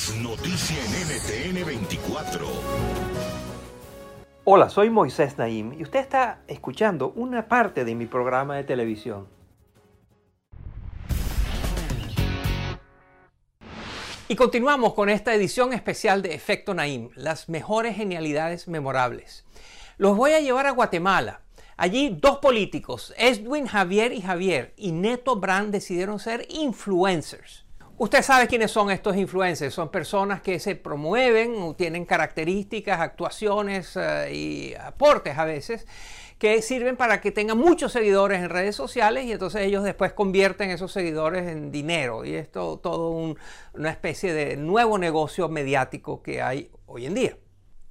Es noticia en NTN 24. Hola, soy Moisés Naim y usted está escuchando una parte de mi programa de televisión. Y continuamos con esta edición especial de Efecto Naim, las mejores genialidades memorables. Los voy a llevar a Guatemala. Allí dos políticos, Edwin Javier y Javier y Neto Brand decidieron ser influencers. Usted sabe quiénes son estos influencers. Son personas que se promueven, tienen características, actuaciones eh, y aportes a veces que sirven para que tengan muchos seguidores en redes sociales y entonces ellos después convierten esos seguidores en dinero. Y esto todo una especie de nuevo negocio mediático que hay hoy en día.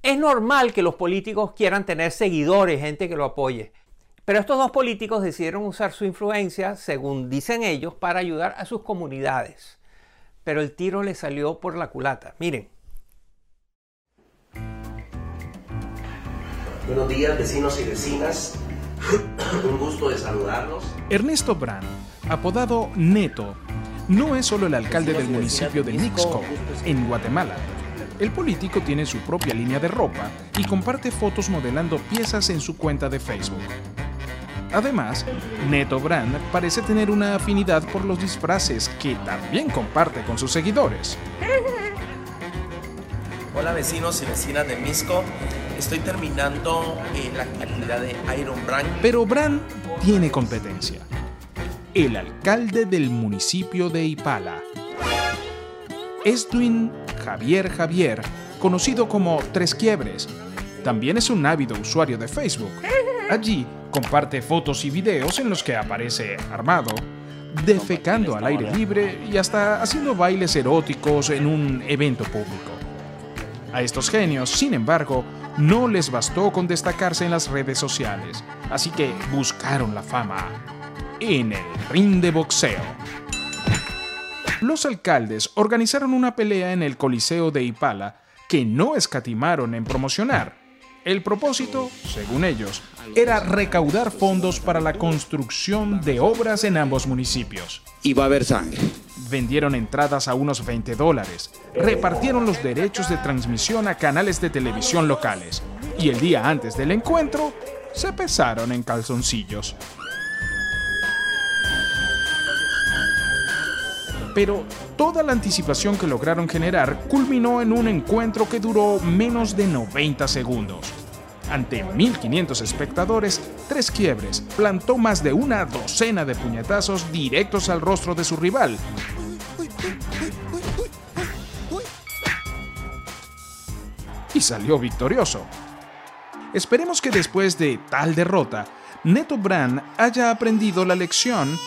Es normal que los políticos quieran tener seguidores, gente que lo apoye. Pero estos dos políticos decidieron usar su influencia, según dicen ellos, para ayudar a sus comunidades pero el tiro le salió por la culata. Miren. Buenos días, vecinos y vecinas. Un gusto de saludarlos. Ernesto Brand, apodado Neto, no es solo el alcalde del municipio de Mixco, en Guatemala. El político tiene su propia línea de ropa y comparte fotos modelando piezas en su cuenta de Facebook. Además, Neto Brand parece tener una afinidad por los disfraces que también comparte con sus seguidores. Hola vecinos y vecinas de Misco, estoy terminando eh, la calidad de Iron Brand. Pero Brand tiene competencia. El alcalde del municipio de Ipala. Edwin Javier Javier, conocido como Tres Quiebres, también es un ávido usuario de Facebook. Allí comparte fotos y videos en los que aparece armado, defecando al aire libre y hasta haciendo bailes eróticos en un evento público. A estos genios, sin embargo, no les bastó con destacarse en las redes sociales, así que buscaron la fama en el ring de boxeo. Los alcaldes organizaron una pelea en el Coliseo de Ipala que no escatimaron en promocionar, el propósito, según ellos, era recaudar fondos para la construcción de obras en ambos municipios. Y va a haber sangre. Vendieron entradas a unos 20 dólares, repartieron los derechos de transmisión a canales de televisión locales y el día antes del encuentro se pesaron en calzoncillos. Pero toda la anticipación que lograron generar culminó en un encuentro que duró menos de 90 segundos. Ante 1.500 espectadores, Tres Quiebres plantó más de una docena de puñetazos directos al rostro de su rival. Y salió victorioso. Esperemos que después de tal derrota, Neto Brand haya aprendido la lección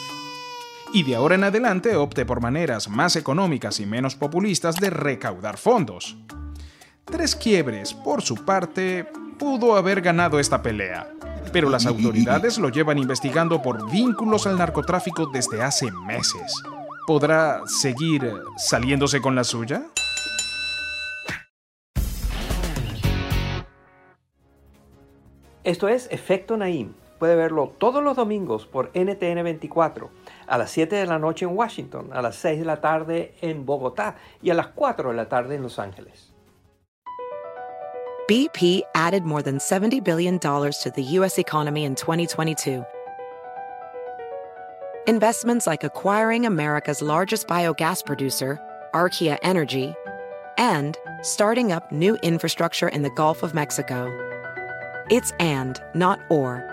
y de ahora en adelante opte por maneras más económicas y menos populistas de recaudar fondos. Tres Quiebres, por su parte, pudo haber ganado esta pelea, pero las autoridades lo llevan investigando por vínculos al narcotráfico desde hace meses. ¿Podrá seguir saliéndose con la suya? Esto es Efecto Naim. Puede verlo todos los domingos por NTN 24 a las 7 de la noche en Washington, a las 6 de la tarde en Bogotá y a las 4 de la tarde en Los Ángeles. BP added more than $70 billion to the U.S. economy in 2022 Investments like acquiring America's largest biogas producer, Archaea Energy, and starting up new infrastructure in the Gulf of Mexico. It's and, not or.